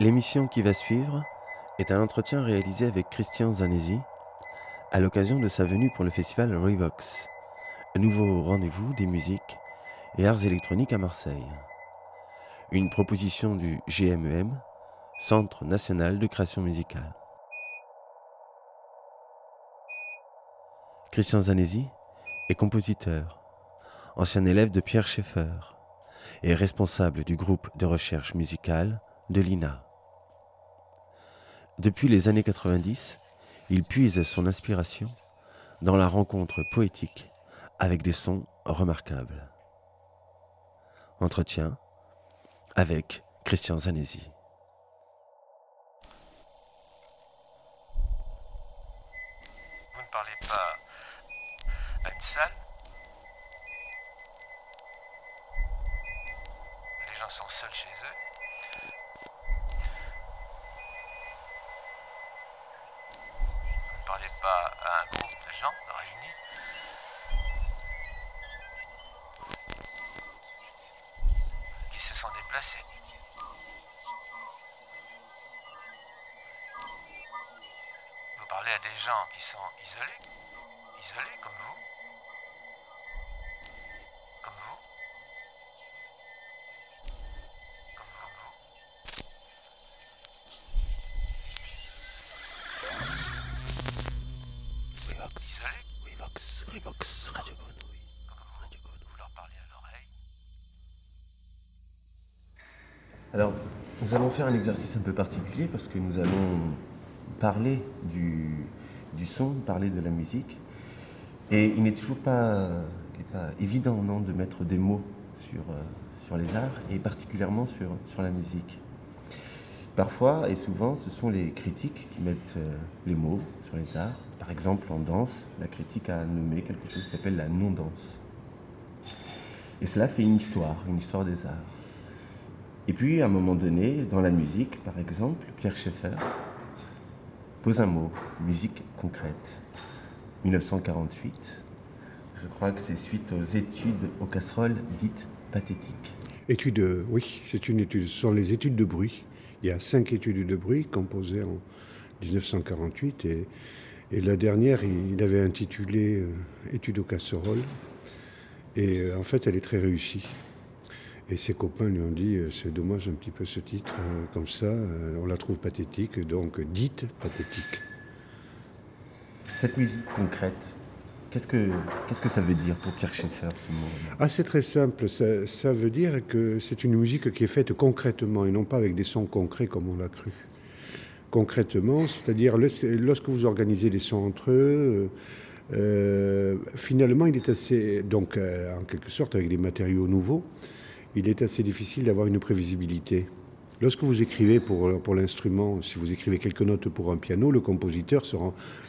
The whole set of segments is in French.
L'émission qui va suivre est un entretien réalisé avec Christian Zanesi à l'occasion de sa venue pour le festival Revox, un nouveau rendez-vous des musiques et arts électroniques à Marseille. Une proposition du GMEM, Centre national de création musicale. Christian Zanesi est compositeur, ancien élève de Pierre Schaeffer et responsable du groupe de recherche musicale de l'INA. Depuis les années 90, il puise son inspiration dans la rencontre poétique avec des sons remarquables. Entretien avec Christian Zanesi. Vous ne parlez pas à une salle? Les gens sont seuls chez eux? Parlez pas à un groupe de gens réunis qui se sont déplacés. Vous parlez à des gens qui sont isolés, isolés comme vous. Exercice un peu particulier parce que nous allons parler du, son, parler de la musique. Et il n'est toujours pas, évident non, de mettre des mots sur, euh, sur les arts et particulièrement sur, sur la musique. Parfois et souvent, ce sont les critiques qui mettent euh, les mots sur les arts. Par exemple, en danse, la critique a nommé quelque chose qui s'appelle la non-danse. Et cela fait une histoire, une histoire des arts. Et puis, à un moment donné, dans la musique, par exemple, Pierre Schaeffer pose un mot, musique concrète. 1948, je crois que c'est suite aux études aux casseroles dites pathétiques. Études, oui, c'est une étude. Ce sont les études de bruit. Il y a cinq études de bruit composées en 1948 et, et la dernière, il avait intitulé euh, Études aux casseroles. Et euh, en fait, elle est très réussie. Et ses copains lui ont dit euh, c'est dommage un petit peu ce titre, euh, comme ça, euh, on la trouve pathétique, donc dite pathétique. Cette musique concrète, qu'est-ce que, qu'est-ce que ça veut dire pour Pierre Schaeffer ce mot? Ah, c'est très simple. Ça, ça, veut dire que c'est une musique qui est faite concrètement et non pas avec des sons concrets comme on l'a cru. Concrètement, c'est-à-dire lorsque vous organisez des sons entre eux. Euh, finalement, il est assez, donc en quelque sorte avec des matériaux nouveaux, il est assez difficile d'avoir une prévisibilité. Lorsque vous écrivez pour, pour l'instrument, si vous écrivez quelques notes pour un piano, le compositeur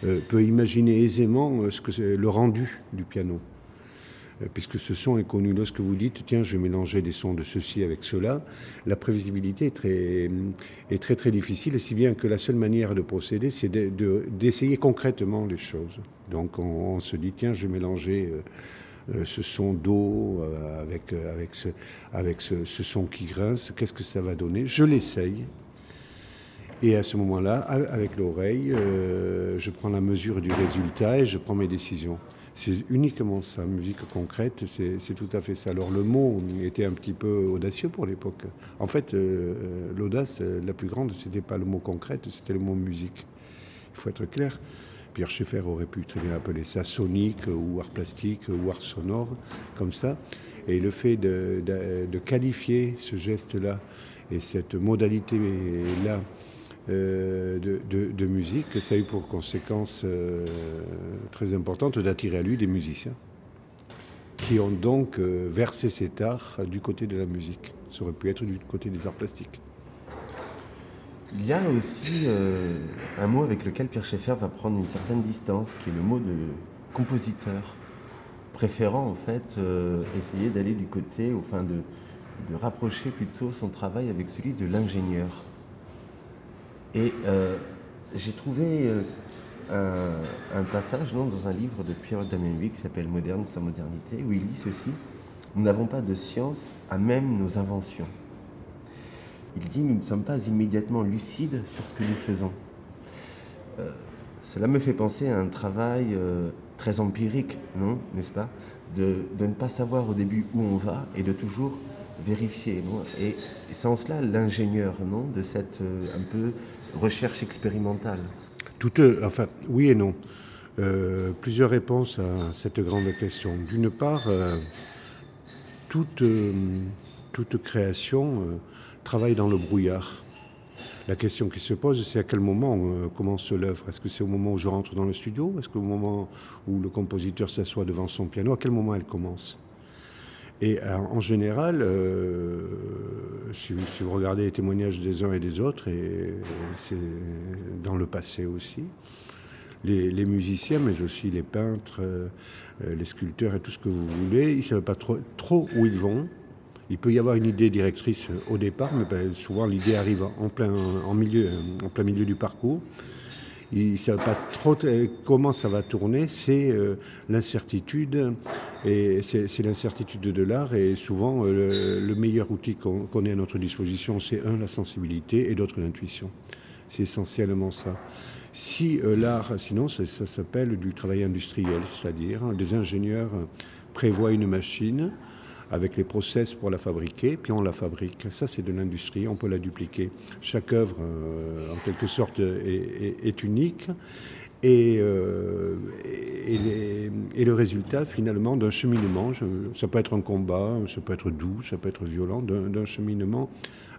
euh, peut imaginer aisément euh, ce que le rendu du piano. Euh, puisque ce son est connu. Lorsque vous dites, tiens, je vais mélanger des sons de ceci avec cela, la prévisibilité est très, est très, très difficile, si bien que la seule manière de procéder, c'est d'essayer concrètement les choses. Donc on, se dit, tiens, je vais mélanger ce son d'eau euh, avec, euh, avec, ce, avec ce, son qui grince, qu'est-ce que ça va donner? Je l'essaye. Et à ce moment-là, avec l'oreille, je prends la mesure du résultat et je prends mes décisions. C'est uniquement ça, musique concrète, c'est tout à fait ça. Alors le mot était un petit peu audacieux pour l'époque. En fait, l'audace la plus grande, c'était pas le mot concrète, c'était le mot musique. Il faut être clair. Pierre Schaeffer aurait pu très bien appeler ça sonique ou art plastique ou art sonore, comme ça. Et le fait de, qualifier ce geste-là et cette modalité-là euh, de, musique, ça a eu pour conséquence euh, très importante d'attirer à lui des musiciens qui ont donc euh, versé cet art du côté de la musique. Ça aurait pu être du côté des arts plastiques. Il y a aussi euh, un mot avec lequel Pierre Schaeffer va prendre une certaine distance, qui est le mot de compositeur, préférant en fait euh, essayer d'aller du côté, enfin de, de, rapprocher plutôt son travail avec celui de l'ingénieur. Et euh, j'ai trouvé un, passage dans un livre de Pierre Damienville qui s'appelle Moderne sans modernité, où il dit ceci Nous n'avons pas de science à même nos inventions. Il dit Nous ne sommes pas immédiatement lucides sur ce que nous faisons. Euh, cela me fait penser à un travail euh, très empirique, non N'est-ce pas de, ne pas savoir au début où on va et de toujours vérifier. Non et, c'est en cela l'ingénieur, non De cette euh, un peu recherche expérimentale. Tout, enfin, oui et non. plusieurs réponses à cette grande question. D'une part, toute, toute création travaille dans le brouillard. La question qui se pose, c'est à quel moment euh, commence l'œuvre? Est-ce que c'est au moment où je rentre dans le studio? Est-ce qu'au moment où le compositeur s'assoit devant son piano? À quel moment elle commence? Et euh, en général, euh, si, vous regardez les témoignages des uns et des autres, et, c'est dans le passé aussi, les, musiciens, mais aussi les peintres, les sculpteurs et tout ce que vous voulez, ils ne savent pas trop, trop où ils vont. Il peut y avoir une idée directrice au départ, mais ben, souvent l'idée arrive en plein, en, milieu, en plein milieu du parcours. Ils ne savent pas trop comment ça va tourner, c'est euh, l'incertitude, et c'est l'incertitude de l'art, et souvent euh, le, meilleur outil qu'on ait à notre disposition, c'est un, la sensibilité, et d'autre, l'intuition. C'est essentiellement ça. Si euh, l'art, sinon ça, ça s'appelle du travail industriel, c'est-à-dire hein, des ingénieurs prévoient une machine, avec les process pour la fabriquer, puis on la fabrique. Ça, c'est de l'industrie, on peut la dupliquer. Chaque œuvre, euh, en quelque sorte, est, unique. Euh, et, le résultat, finalement, d'un cheminement, ça peut être un combat, ça peut être doux, ça peut être violent, d'un cheminement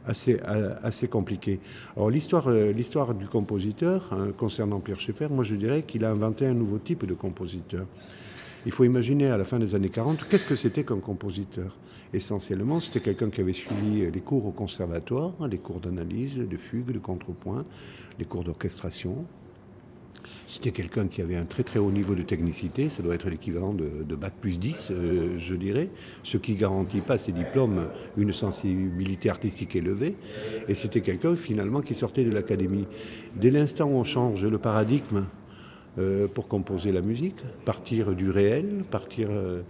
assez, assez compliqué. Alors l'histoire, euh, l'histoire du compositeur, hein, concernant Pierre Schaeffer, moi je dirais qu'il a inventé un nouveau type de compositeur. Il faut imaginer à la fin des années 40, qu'est-ce que c'était qu'un compositeur? Essentiellement, c'était quelqu'un qui avait suivi les cours au conservatoire, les cours d'analyse, de fugue, de contrepoint, les cours d'orchestration. C'était quelqu'un qui avait un très très haut niveau de technicité, ça doit être l'équivalent de, Bac plus 10, euh, je dirais, ce qui garantit pas ses diplômes une sensibilité artistique élevée. Et c'était quelqu'un finalement qui sortait de l'académie. Dès l'instant où on change le paradigme euh, pour composer la musique, partir du réel, partir, euh,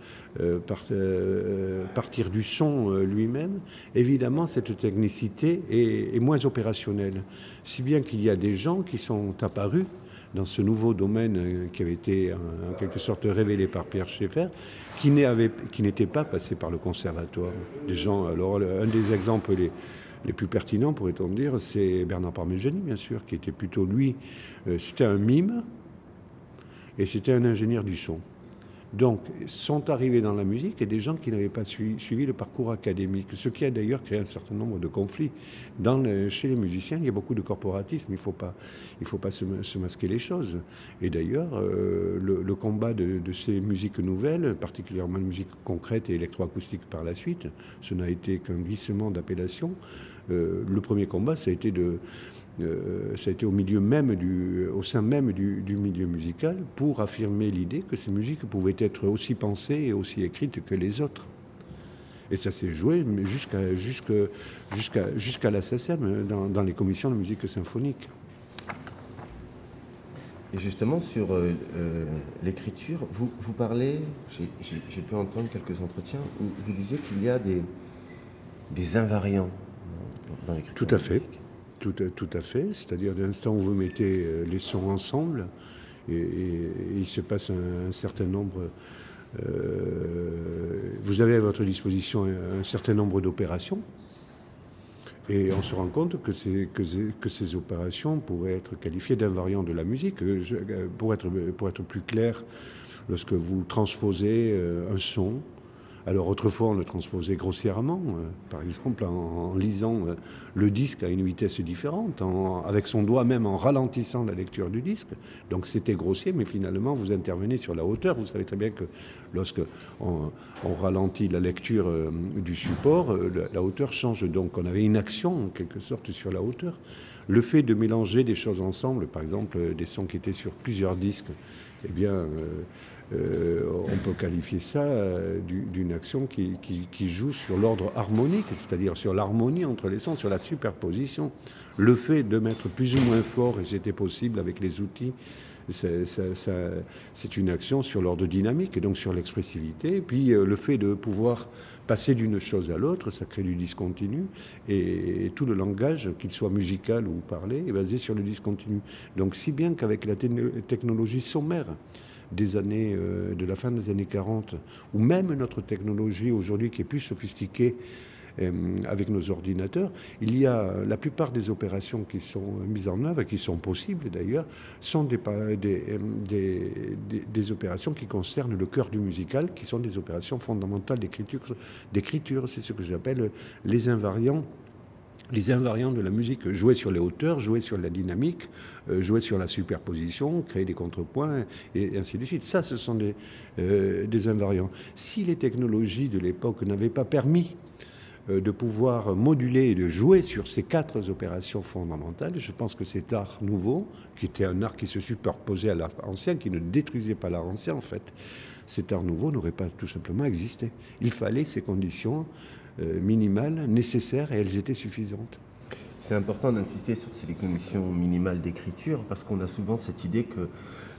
euh, partir du son lui-même. Évidemment, cette technicité est, moins opérationnelle, si bien qu'il y a des gens qui sont apparus dans ce nouveau domaine qui avait été en, quelque sorte révélé par Pierre Schaeffer, qui n'étaient pas passés par le conservatoire. Des gens, alors un des exemples les, les plus pertinents, pourrait-on dire, c'est Bernard Parmigiani, bien sûr, qui était plutôt lui, c'était un mime, et c'était un ingénieur du son. Donc, sont arrivés dans la musique et des gens qui n'avaient pas suivi, le parcours académique, ce qui a d'ailleurs créé un certain nombre de conflits. Dans chez les musiciens, il y a beaucoup de corporatisme, il ne faut pas, il faut pas se, masquer les choses. Et d'ailleurs, euh, le, combat de, ces musiques nouvelles, particulièrement de musique concrète et électroacoustique par la suite, ce n'a été qu'un glissement d'appellation. Euh, le premier combat, ça a été de euh, ça a été au milieu même du, au sein même du, milieu musical pour affirmer l'idée que ces musiques pouvaient être aussi pensées et aussi écrites que les autres. Et ça s'est joué jusqu'à jusqu'à jusqu'à la SSM dans, les commissions de musique symphonique. Et justement sur euh, l'écriture, vous, parlez, j'ai pu entendre quelques entretiens où vous disiez qu'il y a des invariants dans l'écriture. Tout à fait. Tout, tout à fait. C'est-à-dire, dès l'instant où vous mettez euh, les sons ensemble, et, il se passe un, certain nombre. Euh, vous avez à votre disposition un, certain nombre d'opérations. Et on se rend compte que, que, que, ces opérations pourraient être qualifiées d'invariants de la musique. Euh, pour, être, pour être plus clair, lorsque vous transposez un son, alors autrefois, on le transposait grossièrement, euh, par exemple en, lisant euh, le disque à une vitesse différente, avec son doigt même en ralentissant la lecture du disque. Donc c'était grossier, mais finalement, vous intervenez sur la hauteur. Vous savez très bien que lorsque on, ralentit la lecture euh, du support, la, hauteur change. Donc on avait une action en quelque sorte sur la hauteur. Le fait de mélanger des choses ensemble, par exemple des sons qui étaient sur plusieurs disques, eh bien, euh, on peut qualifier ça euh, d'une action qui, joue sur l'ordre harmonique, c'est-à-dire sur l'harmonie entre les sons, sur la superposition. Le fait de mettre plus ou moins fort, et c'était possible avec les outils c'est une action sur l'ordre dynamique et donc sur l'expressivité. Puis le fait de pouvoir passer d'une chose à l'autre, ça crée du discontinu. Et, tout le langage, qu'il soit musical ou parlé, est basé sur le discontinu. Donc si bien qu'avec la technologie sommaire, des années, euh, de la fin des années 40, ou même notre technologie aujourd'hui qui est plus sophistiquée euh, avec nos ordinateurs, il y a la plupart des opérations qui sont mises en œuvre, et qui sont possibles d'ailleurs, sont des, des, des, des, opérations qui concernent le cœur du musical, qui sont des opérations fondamentales d'écriture. C'est ce que j'appelle les invariants les invariants de la musique, jouer sur les hauteurs, jouer sur la dynamique, euh, jouer sur la superposition, créer des contrepoints, et ainsi de suite. Ça, ce sont des, euh, des invariants. Si les technologies de l'époque n'avaient pas permis euh, de pouvoir moduler et de jouer sur ces quatre opérations fondamentales. Je pense que cet art nouveau, qui était un art qui se superposait à l'art ancien, qui ne détruisait pas l'art ancien en fait, cet art nouveau n'aurait pas tout simplement existé. Il fallait ces conditions minimales, nécessaires, et elles étaient suffisantes. C'est important d'insister sur ces conditions minimales d'écriture parce qu'on a souvent cette idée que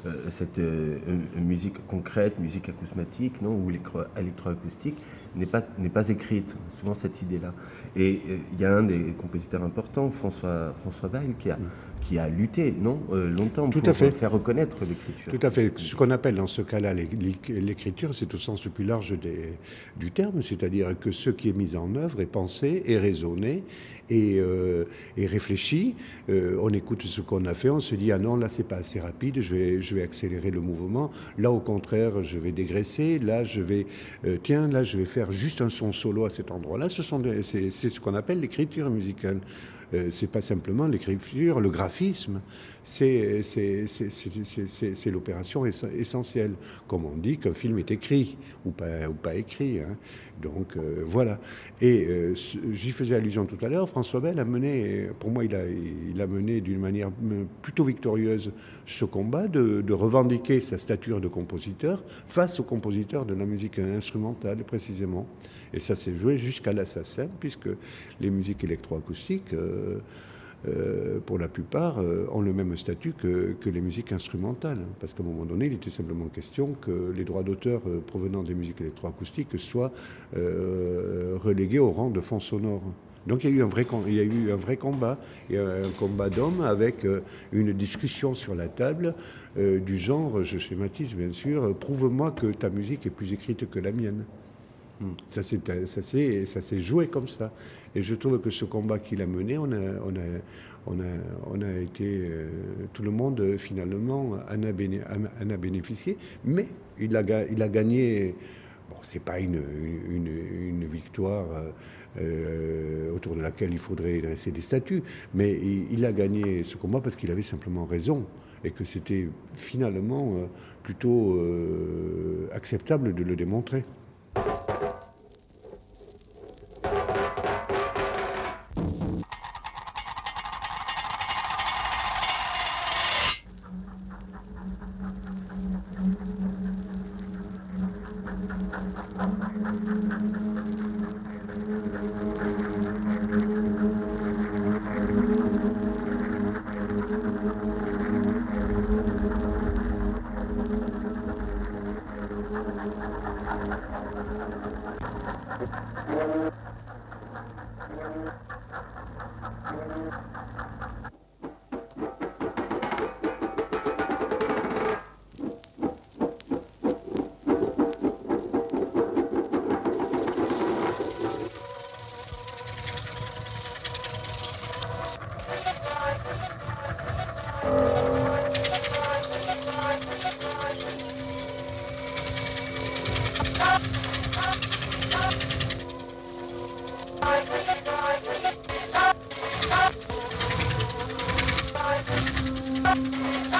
euh, cette euh, musique concrète, musique acousmatique non, ou électroacoustique n'est pas, n'est pas écrite. Souvent cette idée-là. Et il y a un des compositeurs importants, François, François Weil, qui a, qui a lutté non, longtemps Tout pour à fait. faire reconnaître l'écriture. Tout à fait. Ce qu'on appelle dans ce cas-là l'écriture, c'est au sens le plus large des, du terme, c'est-à-dire que ce qui est mis en œuvre est pensé, est raisonné et, et réfléchi. on écoute ce qu'on a fait, on se dit ah non là c'est pas assez rapide, je vais, je vais accélérer le mouvement. Là au contraire je vais dégraisser. Là je vais tiens là je vais faire juste un son solo à cet endroit-là. Ce sont c'est ce qu'on appelle l'écriture musicale. Euh, c'est pas simplement l'écriture, le graphisme, c'est l'opération essentielle. Comme on dit qu'un film est écrit ou pas, écrit. Hein. Donc euh, voilà. Et euh, j'y faisais allusion tout à l'heure, François Bell a mené, pour moi, il a, mené d'une manière plutôt victorieuse ce combat de, de, revendiquer sa stature de compositeur face aux compositeurs de la musique instrumentale, précisément. Et ça s'est joué jusqu'à l'assassin, puisque les musiques électroacoustiques. Euh, euh, pour la plupart, euh, ont le même statut que, les musiques instrumentales. Parce qu'à un moment donné, il était simplement question que les droits d'auteur euh, provenant des musiques électroacoustiques soient relégués au rang de fonds sonores. Donc il y a eu un vrai, il y a eu un vrai combat, et un combat d'hommes avec une discussion sur la table du genre, je schématise bien sûr, prouve-moi que ta musique est plus écrite que la mienne. Ça s'est joué comme ça. Et je trouve que ce combat qu'il a mené, on a, on a, été, euh, tout le monde finalement en a, bénéficié, mais il a, gagné, bon, c'est pas une, victoire euh, autour de laquelle il faudrait dresser des statuts, mais il, a gagné ce combat parce qu'il avait simplement raison et que c'était finalement euh, plutôt acceptable de le démontrer.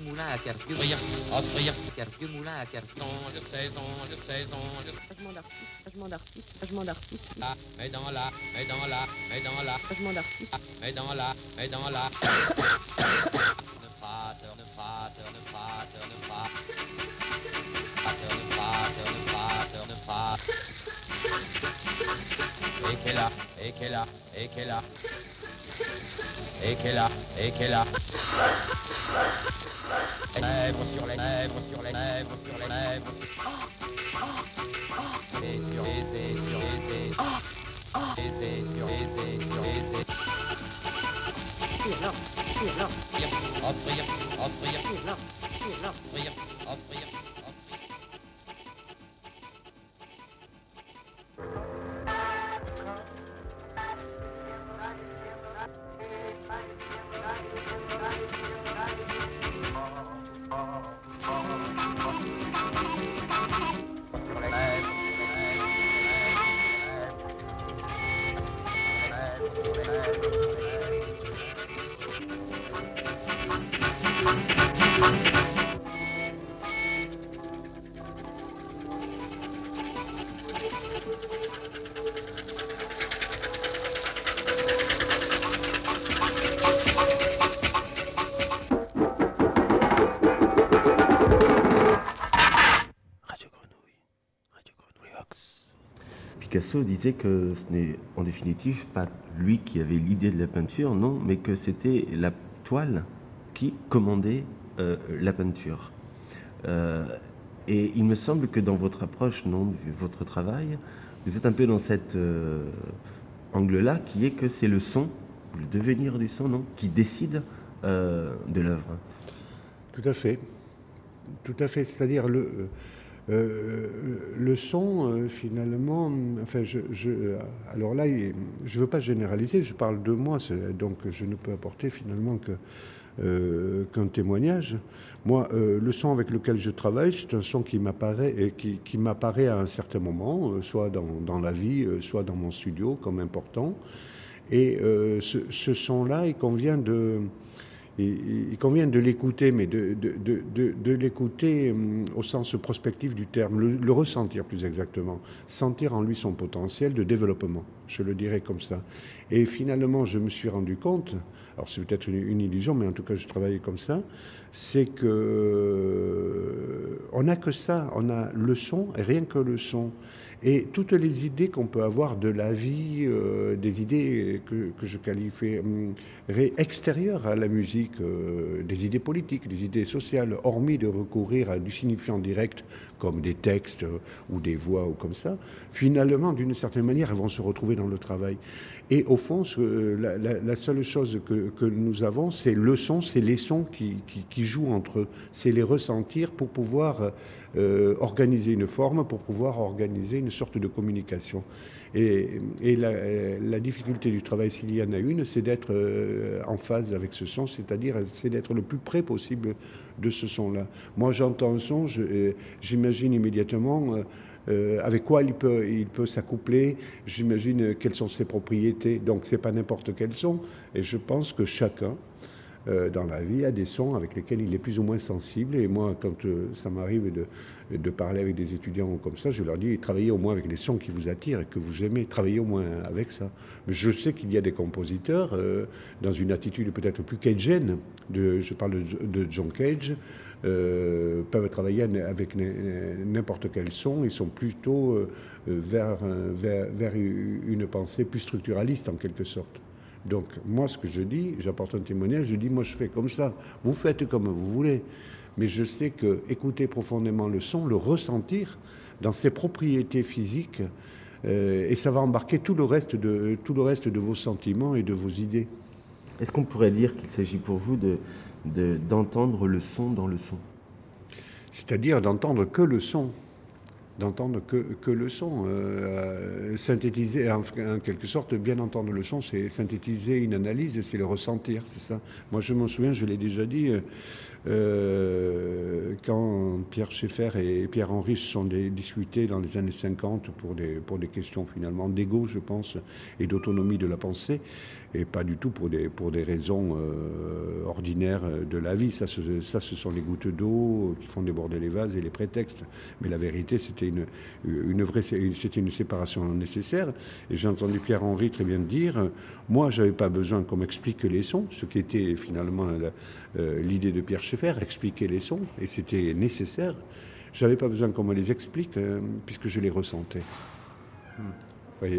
moulin à vieux moulin à car vieux offrir. car vieux moulin à car vieux Songe, saison, saison, Changement d'artiste, changement d'artiste, changement d'artiste, là, mais dans la, mais dans la, mais dans la, changement d'artiste. mais dans la, mais dans la. Ne fâte, ne fâte, ne fâte, ne fâte. Ne fâte, ne fâte, ne fâte. Et qu'elle a, et qu'elle a, et qu'elle a. Et qu'elle a, et qu'elle a. Lèvres sur les lèvres, sur les lèvres, sur les lèvres. Disait que ce n'est en définitive pas lui qui avait l'idée de la peinture, non, mais que c'était la toile qui commandait euh, la peinture. Euh, et il me semble que dans votre approche, non, de votre travail, vous êtes un peu dans cet euh, angle-là, qui est que c'est le son, le devenir du son, non, qui décide de l'œuvre. Tout à fait. Tout à fait. C'est-à-dire le, euh, le son, euh, finalement, enfin, je, alors là, je ne veux pas généraliser, je parle de moi, donc je ne peux apporter finalement euh, qu'un témoignage. Moi, euh, le son avec lequel je travaille, c'est un son qui m'apparaît, qui, m'apparaît à un certain moment, euh, soit dans, la vie, euh, soit dans mon studio, comme important. Et euh, ce son-là, il convient de, il, convient de l'écouter, mais de, l'écouter hum, au sens prospectif du terme, le, ressentir plus exactement, sentir en lui son potentiel de développement, je le dirais comme ça. Et finalement, je me suis rendu compte, alors c'est peut-être une, illusion, mais en tout cas je travaillais comme ça, c'est que on n'a que ça, on a le son et rien que le son. Et toutes les idées qu'on peut avoir de la vie, euh, des idées que, que je qualifierais extérieures à la musique, euh, des idées politiques, des idées sociales, hormis de recourir à du signifiant direct comme des textes euh, ou des voix ou comme ça, finalement, d'une certaine manière, elles vont se retrouver dans le travail. Et au fond, la, seule chose que, nous avons, c'est le son, c'est les sons qui jouent entre eux, c'est les ressentir pour pouvoir euh, organiser une forme, pour pouvoir organiser une sorte de communication. Et, la, difficulté du travail, s'il y en a une, c'est d'être euh, en phase avec ce son, c'est-à-dire c'est d'être le plus près possible de ce son-là. Moi, j'entends un son, euh, j'imagine immédiatement euh, avec quoi il peut, il peut s'accoupler, j'imagine quelles sont ses propriétés. Donc, c'est pas n'importe quel son. Et je pense que chacun, euh, dans la vie, a des sons avec lesquels il est plus ou moins sensible. Et moi, quand euh, ça m'arrive de, de parler avec des étudiants comme ça, je leur dis travaillez au moins avec les sons qui vous attirent et que vous aimez, travaillez au moins avec ça. Je sais qu'il y a des compositeurs euh, dans une attitude peut-être plus cajun, de, je parle de, de John Cage, peuvent travailler avec n'importe quel son. Ils sont plutôt vers, vers, vers une pensée plus structuraliste en quelque sorte. Donc moi, ce que je dis, j'apporte un témoignage, je dis, moi je fais comme ça, vous faites comme vous voulez. Mais je sais que écouter profondément le son, le ressentir dans ses propriétés physiques, euh, et ça va embarquer tout le, reste de, tout le reste de vos sentiments et de vos idées. Est-ce qu'on pourrait dire qu'il s'agit pour vous de, de- d'entendre le son dans le son? C'est-à-dire d'entendre que le son. D'entendre que, que le son. Euh, synthétiser, en, quelque sorte, bien entendre le son, c'est synthétiser une analyse, c'est le ressentir, c'est ça. Moi, je m'en souviens, je l'ai déjà dit, euh, Euh, quand Pierre Schaeffer et Pierre-Henri se sont disputés dans les années 50 pour des, pour des questions finalement d'ego, je pense, et d'autonomie de la pensée, et pas du tout pour des, pour des raisons euh, ordinaires de la vie. Ça, ce- ça, ce sont les gouttes d'eau qui font déborder les vases et les prétextes. Mais la vérité, c'était une, une vraie, une séparation nécessaire. Et j'ai entendu Pierre-Henri très bien dire, euh, moi, j'avais pas besoin qu'on m'explique les sons, ce qui était finalement euh, l'idée de Pierre Schaeffer, expliquer les sons, et c'était nécessaire. J'avais pas besoin qu'on me les explique, euh, puisque je les ressentais. Voyez,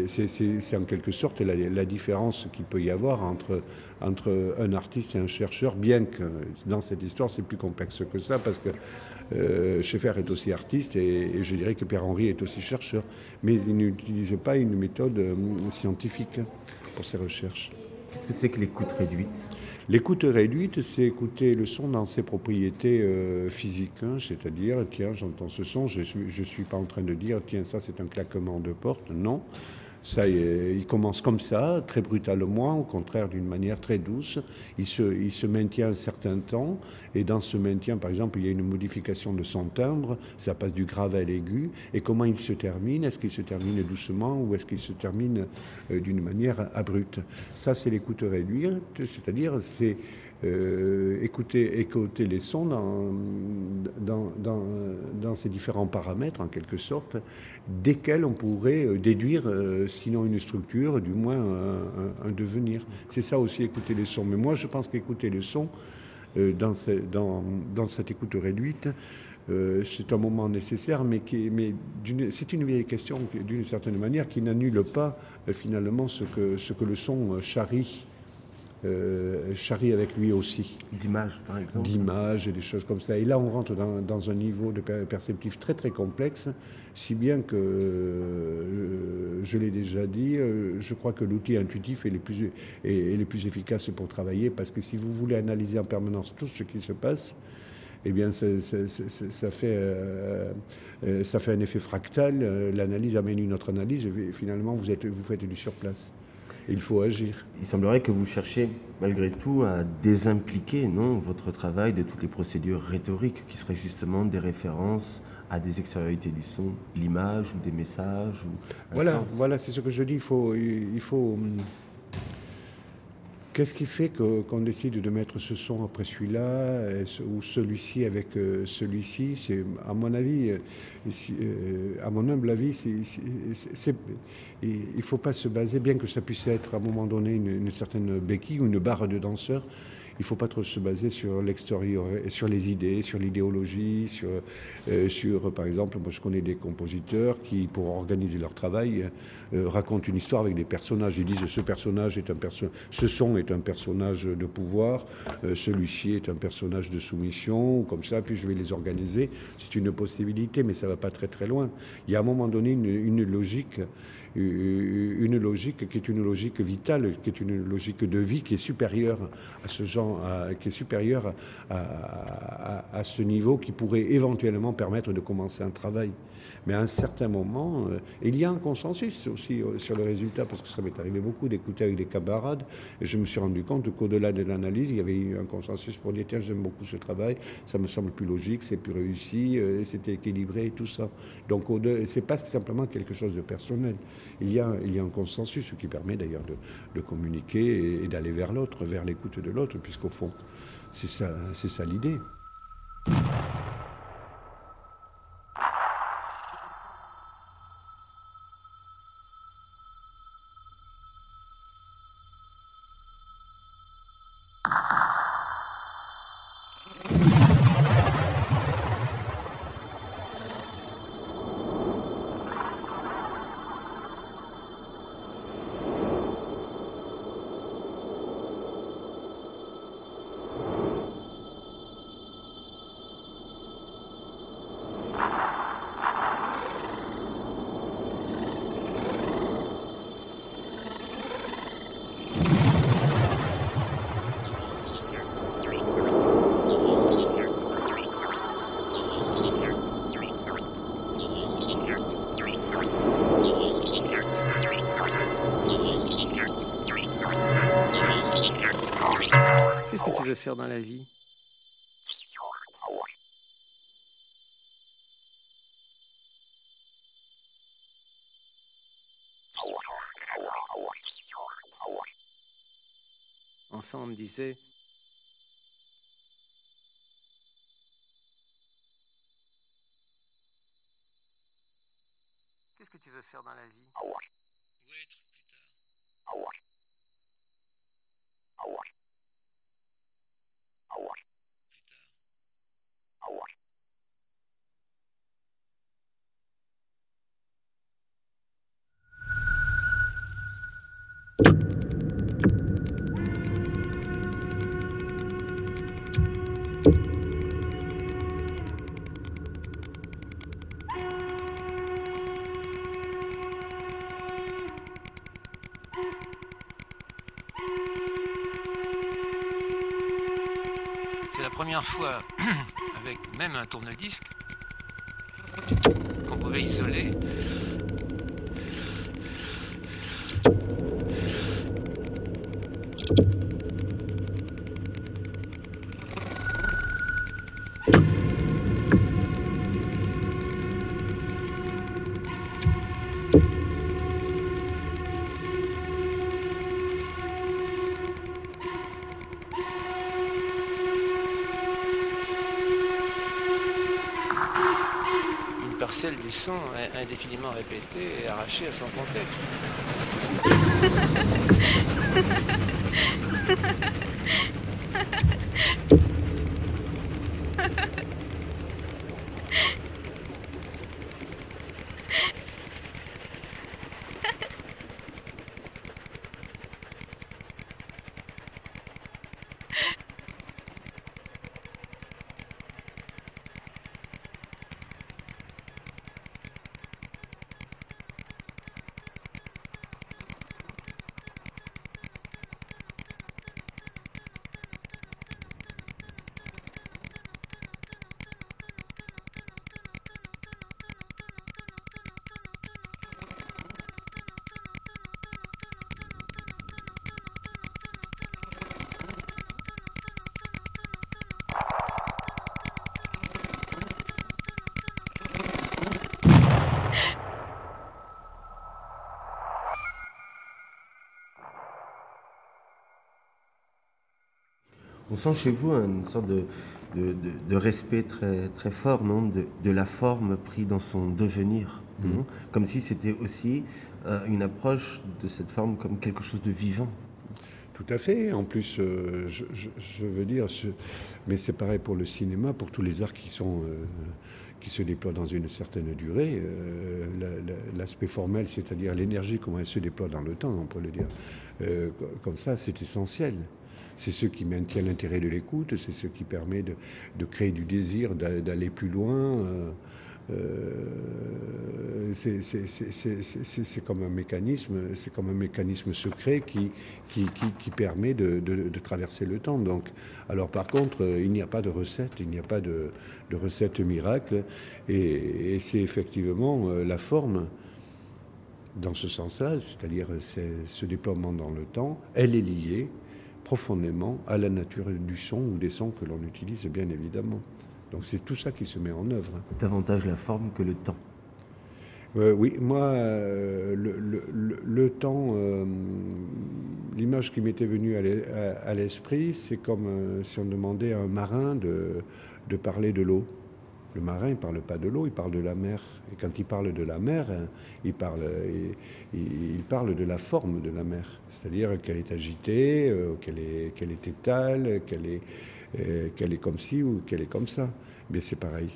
c'est- en quelque sorte la, différence qu'il peut y avoir entre, entre un artiste et un chercheur, bien que dans cette histoire c'est plus complexe que ça, parce que euh, Schaeffer est aussi artiste et, et je dirais que Pierre-Henri est aussi chercheur, mais il n'utilise pas une méthode euh, scientifique pour ses recherches. Qu'est-ce que c'est que l'écoute réduite L'écoute réduite, c'est écouter le son dans ses propriétés euh, physiques, hein, c'est-à-dire, tiens, j'entends ce son, je ne suis, pas en train de dire, tiens, ça c'est un claquement de porte, non. Ça, il commence comme ça, très brutalement, au contraire d'une manière très douce. Il se, il se maintient un certain temps, et dans ce maintien, par exemple, il y a une modification de son timbre, ça passe du grave à l'aigu, et comment il se termine? Est-ce qu'il se termine doucement ou est-ce qu'il se termine euh, d'une manière abrupte? Ça, c'est l'écoute réduite, c'est-à-dire c'est euh, écouter, les sons dans, ces différents paramètres, en quelque sorte, desquels on pourrait euh, déduire, euh, sinon une structure, du moins un, devenir. C'est ça aussi, écouter les sons. Mais moi, je pense qu'écouter les sons, dans, ce- dans, dans cette écoute réduite, c'est un moment nécessaire, mais, c'est une vieille question, d'une certaine manière, qui n'annule pas finalement ce que, ce que le son charrie, euh, charrie avec lui aussi D'image, par exemple d'images et des choses comme ça. Et là, on rentre dans, dans un niveau de per- perceptif très très complexe, si bien que, euh, je l'ai déjà dit, euh, je crois que l'outil intuitif est le, plus, est, est le plus efficace pour travailler, parce que si vous voulez analyser en permanence tout ce qui se passe, eh bien, ça, ça- ça- ça- ça fait, euh, ça fait un effet fractal. L'analyse amène une autre analyse, et finalement, vous, êtes, vous faites du surplace. Il faut agir. Il semblerait que vous cherchiez malgré tout à désimpliquer non, votre travail de toutes les procédures rhétoriques qui seraient justement des références à des extériorités du son, l'image ou des messages. Ou Voilà, sens. voilà, c'est ce que je dis. Il faut, il faut. Qu'est-ce qui fait qu'on décide de mettre ce son après celui-là ou celui-ci avec euh, celui-ci? C'est, à mon avis, euh, euh, à mon humble avis, il ne faut pas se baser, bien que ça puisse être à un moment donné une, une certaine béquille ou une barre de danseur. Il ne faut pas trop se baser sur l'extérieur, sur les idées, sur l'idéologie, sur, euh, sur, par exemple, moi je connais des compositeurs qui, pour organiser leur travail, euh, racontent une histoire avec des personnages. Ils disent ce personnage est un perso ce son est un personnage de pouvoir, euh, celui-ci est un personnage de soumission, ou comme ça, puis je vais les organiser. C'est une possibilité, mais ça ne va pas très très loin. Il y a à un moment donné une, une logique euh, une logique qui est une logique vitale, qui est une logique de vie qui est supérieure à ce genre, qui est supérieure à, ce niveau qui pourrait éventuellement permettre de commencer un travail. Mais à un certain moment, euh, il y a un consensus aussi euh, sur le résultat, parce que ça m'est arrivé beaucoup d'écouter avec des camarades, et je me suis rendu compte qu'au-delà de l'analyse, il y avait eu un consensus pour dire, tiens, j'aime beaucoup ce travail, ça me semble plus logique, c'est plus réussi, euh, c'était équilibré et tout ça. Donc, c'est pas simplement quelque chose de personnel. Il y a, un consensus, qui permet d'ailleurs de, communiquer et, d'aller vers l'autre, vers l'écoute de l'autre, puisqu'au fond, c'est ça, c'est ça l'idée. dans la vie. Enfin, on me disait Qu'est-ce que tu veux faire dans la vie? avec même un tourne-disque, qu'on pouvait isoler. Indéfiniment répétée et arrachée à son contexte. On sent chez vous une sorte de, de, de- de respect très, très fort, non de, de la forme prise dans son devenir. non Comme si c'était aussi euh, une approche de cette forme comme quelque chose de vivant. Tout à fait. En plus, euh, je, je- je veux dire, mais c'est pareil pour le cinéma, pour tous les arts qui sont euh, qui se déploient dans une certaine durée. euh, la- la- L'aspect formel, c'est-à-dire l'énergie, comment elle se déploie dans le temps, on peut le dire. Euh, co- comme ça, c'est essentiel. C'est ce qui maintient l'intérêt de l'écoute, c'est ce qui permet de, créer du désir d'a- d'aller plus loin. euh, euh, c'est- comme un mécanisme, c'est comme un mécanisme secret qui, permet de, traverser le temps. Donc, alors par contre, il n'y a pas de recette, il n'y a pas de, recette miracle, et, c'est effectivement euh, la forme dans ce sens-là, c'est-à-dire c'est- ce déploiement dans le temps, elle est liée profondément à la nature du son ou des sons que l'on utilise, bien évidemment. Donc c'est tout ça qui se met en œuvre. Davantage la forme que le temps. Euh, oui, moi, euh, le, le- le- le temps, euh, l'image qui m'était venue à l'e- à à l'esprit, c'est comme si on demandait à un marin de, de parler de l'eau. Le marin, ne parle pas de l'eau, il parle de la mer. Et quand il parle de la mer, hein, il parle, il, parle de la forme de la mer. C'est-à-dire qu'elle est agitée, euh, qu'elle est, qu'elle est étale, qu'elle est, euh, est comme ci ou qu'elle est comme ça. Mais c'est pareil.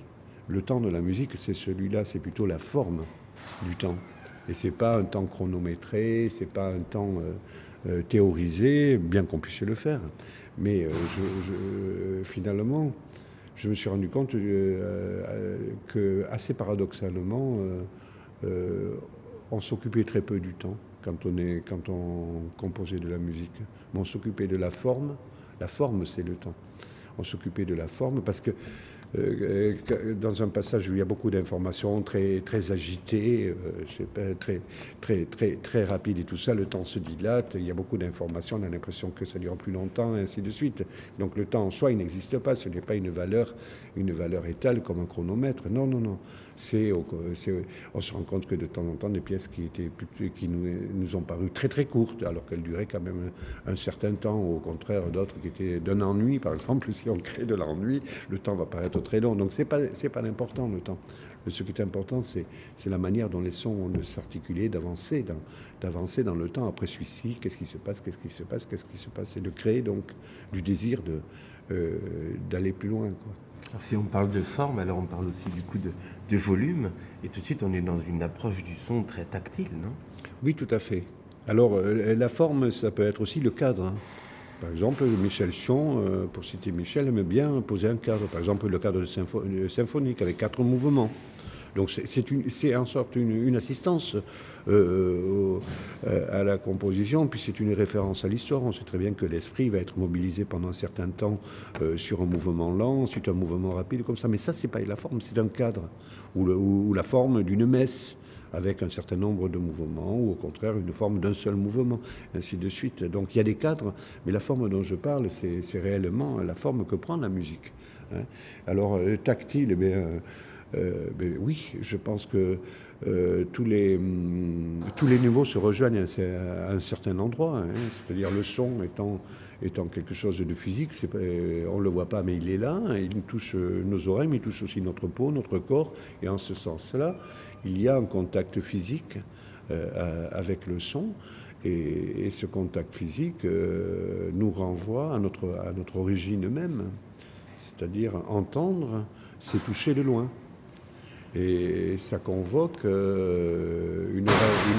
Le temps de la musique, c'est celui-là, c'est plutôt la forme du temps. Et c'est pas un temps chronométré, c'est pas un temps euh, théorisé, bien qu'on puisse le faire. Mais finalement, je me suis rendu compte euh, euh, que, assez paradoxalement, euh, on s'occupait très peu du temps quand on, est, quand on composait de la musique. Mais on s'occupait de la forme. La forme, c'est le temps. On s'occupait de la forme parce que euh, dans un passage où il y a beaucoup d'informations très, très agitées, euh, très, très, très, très rapide et tout ça, le temps se dilate, il y a beaucoup d'informations, on a l'impression que ça dure plus longtemps, et ainsi de suite. Donc le temps en soi, il n'existe pas, ce n'est pas une valeur, une valeur étale comme un chronomètre. Non, non, non. C'est, on se rend compte que de temps en temps, des pièces qui, étaient qui nous, nous ont paru très très courtes, alors qu'elles duraient quand même un, certain temps, au contraire d'autres qui étaient d'un ennui, par exemple, si on crée de l'ennui, le temps va paraître très long. Donc c'est pas, c'est pas l'important le temps. Ce qui est important, c'est, c'est la manière dont les sons ont de s'articuler, d'avancer dans, d'avancer dans le temps. Après celui-ci, qu'est-ce qui se passe, qu'est-ce qui se passe, qu'est-ce qui se passe, et de créer donc du désir de, euh, d'aller plus loin. Quoi. Si on parle de forme, alors on parle aussi du coup de, volume. Et tout de suite, on est dans une approche du son très tactile, non? Oui, tout à fait. Alors, euh, la forme, ça peut être aussi le cadre. hein. Par exemple, Michel Chion, euh, pour citer Michel, aime bien poser un cadre. Par exemple, le cadre euh, symphonique avec quatre mouvements. Donc, c'est- en sorte une, assistance euh, euh, à la composition, puis c'est une référence à l'histoire. On sait très bien que l'esprit va être mobilisé pendant un certain temps euh, sur un mouvement lent, ensuite un mouvement rapide, comme ça. Mais ça, c'est pas la forme, c'est un cadre. Ou, la forme d'une messe avec un certain nombre de mouvements, ou au contraire une forme d'un seul mouvement, ainsi de suite. Donc il y a des cadres, mais la forme dont je parle, c'est réellement la forme que prend la musique. hein. Alors tactile, eh bien, euh, ben oui, je pense que euh, tous, les, hum, tous les niveaux se rejoignent à, un- certain endroit, hein. c'est-à-dire le son étant, étant quelque chose de physique, euh, on ne le voit pas, mais il est là, hein. il touche nos oreilles, mais il touche aussi notre peau, notre corps, et en ce sens-là, il y a un contact physique avec le son. Et, ce contact physique nous renvoie à notre, à notre origine même. C'est-à-dire entendre, c'est toucher de loin. Et ça convoque euh, une,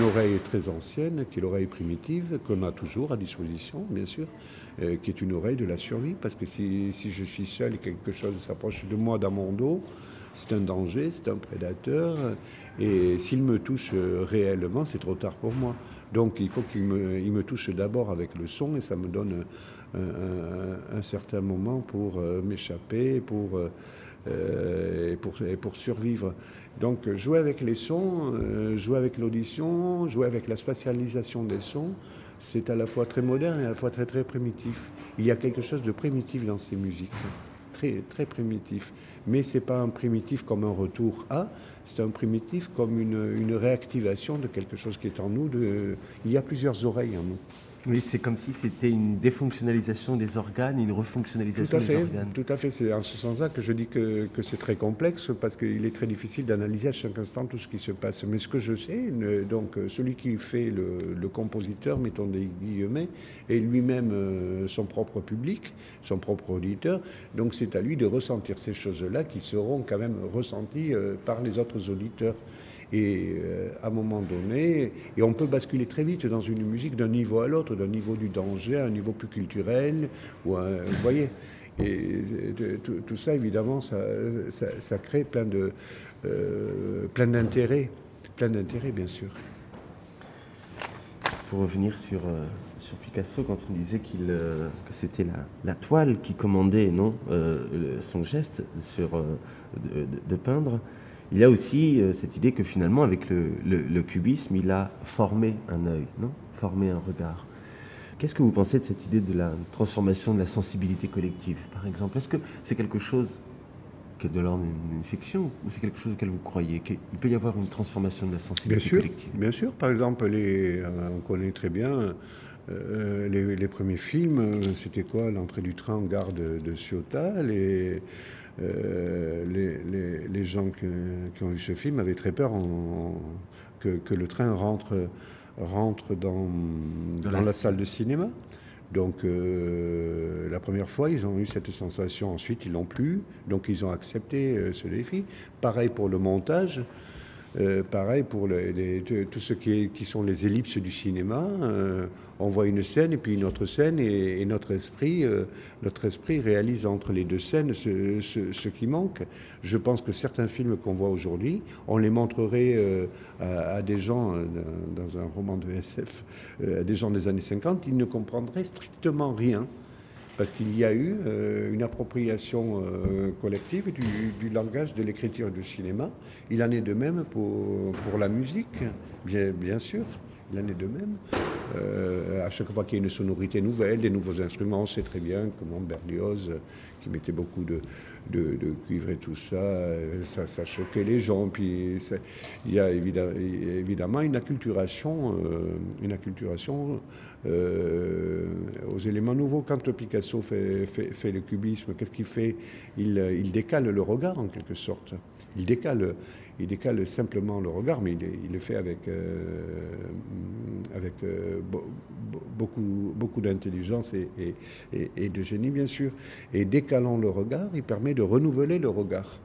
oreille, très ancienne, qui est l'oreille primitive, qu'on a toujours à disposition, bien sûr, euh, qui est une oreille de la survie, parce que si, je suis seul et quelque chose s'approche de moi dans mon dos, c'est un danger, c'est un prédateur, et s'il me touche euh, réellement, c'est trop tard pour moi. Donc il faut qu'il me, touche d'abord avec le son, et ça me donne un, un- certain moment pour m'échapper, pour... euh, et pour, pour survivre. Donc jouer avec les sons, euh, jouer avec l'audition, jouer avec la spatialisation des sons, c'est à la fois très moderne et à la fois très très primitif. Il y a quelque chose de primitif dans ces musiques, très très primitif. Mais c'est pas un primitif comme un retour à, c'est un primitif comme une, une réactivation de quelque chose qui est en nous. De, il y a plusieurs oreilles en nous. Oui, c'est comme si c'était une défonctionnalisation des organes, une refonctionnalisation des fait, organes. tout à fait. C'est en ce sens-là que je dis que, que c'est très complexe parce qu'il est très difficile d'analyser à chaque instant tout ce qui se passe. Mais ce que je sais, ne- donc celui qui fait le, le compositeur, mettons des guillemets, est lui-même euh, son propre public, son propre auditeur. Donc c'est à lui de ressentir ces choses-là qui seront quand même ressenties euh, par les autres auditeurs. Et euh, à un moment donné, et on peut basculer très vite dans une musique d'un niveau à l'autre, d'un niveau du danger à un niveau plus culturel, vous voyez. Et tout, ça, évidemment, ça, crée plein de euh, plein d'intérêts, plein d'intérêts, bien sûr. Pour revenir sur, euh, Picasso, quand on disait qu'il, que c'était la, toile qui commandait non, son geste sur, de peindre, il y a aussi euh, cette idée que finalement, avec le, le- le cubisme, il a formé un œil, non? Formé un regard. Qu'est-ce que vous pensez de cette idée de la transformation de la sensibilité collective, par exemple? Est-ce que c'est quelque chose qui est de l'ordre d'une fiction ou c'est quelque chose auquel vous croyez? Qu'il peut y avoir une transformation de la Bien sensibilité sûr, collective? bien sûr. Par exemple, les, euh, on connaît très bien euh, les, les premiers films. euh, C'était quoi? L'entrée du train en gare de, de Ciotat. Les, euh, les, les- les gens qui, qui ont vu ce film avaient très peur en- que, que le train rentre, rentre dans, Dans dans la la salle de cinéma. Donc euh, la première fois, ils ont eu cette sensation. Ensuite, ils l'ont plus. Donc ils ont accepté euh, ce défi. Pareil pour le montage. Euh, pareil pour le- les- tout ce qui, sont les ellipses du cinéma. Euh, on voit une scène et puis une autre scène et, notre esprit, euh, notre esprit réalise entre les deux scènes ce, qui manque. Je pense que certains films qu'on voit aujourd'hui, on les montrerait à, des gens dans un roman de SF, à des gens des années 50, ils ne comprendraient strictement rien parce qu'il y a eu euh, une appropriation euh, collective du, langage de l'écriture du cinéma. Il en est de même pour, la musique, bien, sûr. il en est de même. Euh, à chaque fois qu'il y a une sonorité nouvelle, des nouveaux instruments, on sait très bien comment Berlioz, qui mettait beaucoup de, de, de cuivre et tout ça, euh, ça, ça choquait les gens. Puis il y a évidemment, évidemment une acculturation, euh, une acculturation euh, aux éléments nouveaux. Quand Picasso fait, fait- fait le cubisme, qu'est-ce qu'il fait? Il, il décale le regard en quelque sorte. Il décale, il décale simplement le regard, mais il, le fait avec, euh, euh, be- be- beaucoup, d'intelligence et, de génie, bien sûr. Et décalant le regard, il permet de renouveler le regard.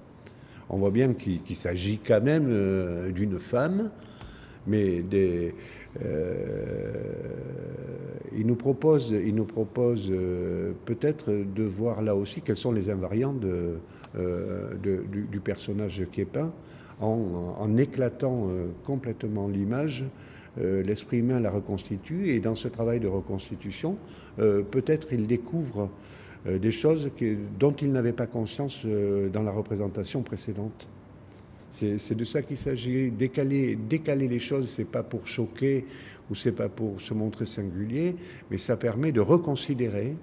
On voit bien qu'il s'agit quand même euh, d'une femme, mais il nous propose, peut-être de voir là aussi quelles sont les invariants du, du personnage qui est peint, en, éclatant euh, complètement l'image. euh, L'esprit humain la reconstitue et dans ce travail de reconstitution, euh, peut-être il découvre des choses dont il n'avait pas conscience dans la représentation précédente. C'est de ça qu'il s'agit. Décaler, les choses, c'est pas pour choquer ou c'est pas pour se montrer singulier, mais ça permet de reconsidérer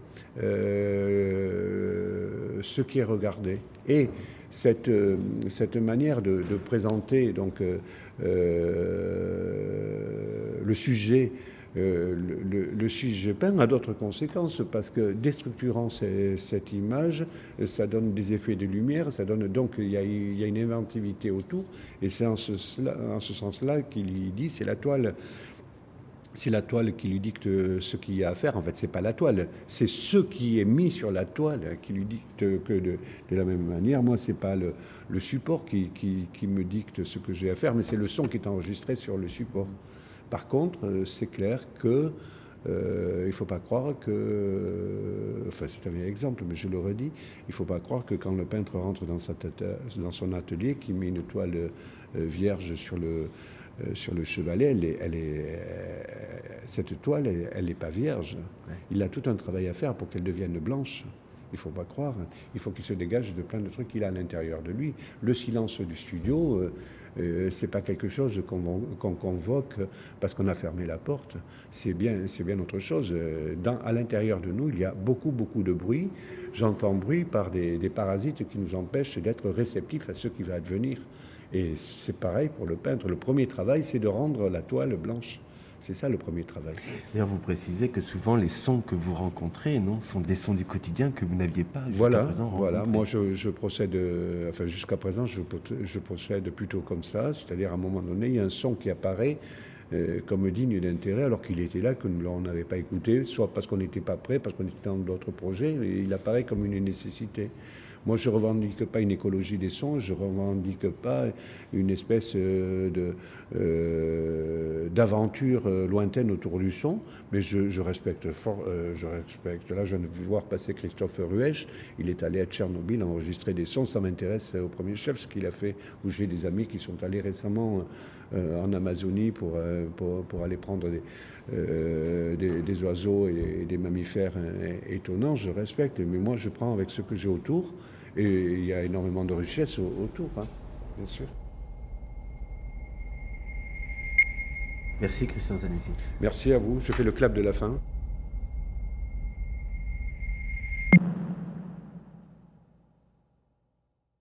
ce qui est regardé. Et cette, euh, cette manière de, présenter donc euh, euh, le sujet le, sujet peint a d'autres conséquences parce que déstructurant cette image, ça donne des effets de lumière, ça donne donc il y y a une inventivité autour et c'est en ce, en ce sens-là qu'il dit c'est la toile. C'est la toile qui lui dicte ce qu'il y a à faire. En fait, c'est pas la toile, c'est ce qui est mis sur la toile qui lui dicte que de, la même manière. Moi, c'est pas le, support qui, qui- me dicte ce que j'ai à faire, mais c'est le son qui est enregistré sur le support. Par contre, euh, c'est clair que euh, il ne faut pas croire que, enfin c'est un exemple, mais je le redis, il ne faut pas croire que quand le peintre rentre dans, sa tête- dans son atelier, qu'il met une toile euh, vierge sur le, sur le chevalet, elle est, elle est, euh, cette toile, elle n'est pas vierge. Il a tout un travail à faire pour qu'elle devienne blanche. Il ne faut pas croire. Il faut qu'il se dégage de plein de trucs qu'il a à l'intérieur de lui. Le silence du studio, euh, euh, c'est pas quelque chose qu'on convoque parce qu'on a fermé la porte. C'est bien, c'est bien autre chose. Euh, Dans, à l'intérieur de nous, il y a beaucoup, beaucoup de bruit. J'entends bruit par des, des parasites qui nous empêchent d'être réceptifs à ce qui va advenir. Et c'est pareil pour le peintre. Le premier travail, c'est de rendre la toile blanche. C'est ça le premier travail. D'ailleurs, vous précisez que souvent les sons que vous rencontrez, non, sont des sons du quotidien que vous n'aviez pas jusqu'à Voilà, présent voilà. Moi, je, je procède, euh, enfin jusqu'à présent, je, procède plutôt comme ça, c'est-à-dire à un moment donné, il y a un son qui apparaît euh, comme digne d'intérêt, alors qu'il était là, que nous n'avait pas écouté, soit parce qu'on n'était pas prêt, parce qu'on était dans d'autres projets, et il apparaît comme une nécessité. Moi, je revendique pas une écologie des sons, je revendique pas une espèce euh, euh, d'aventure euh, lointaine autour du son, mais je, je respecte fort, euh, je respecte. Là, je viens de voir passer Christophe Ruesch. Il est allé à Tchernobyl enregistrer des sons. Ça m'intéresse au premier chef ce qu'il a fait. Où j'ai des amis qui sont allés récemment euh, en Amazonie pour, euh, pour, pour aller prendre des, euh, des, des oiseaux et, des mammifères euh, étonnants. Je respecte, mais moi, je prends avec ce que j'ai autour. Et il y a énormément de richesse au- autour, hein, bien sûr. Merci Christian Zanesi. Merci à vous. Je fais le clap de la fin.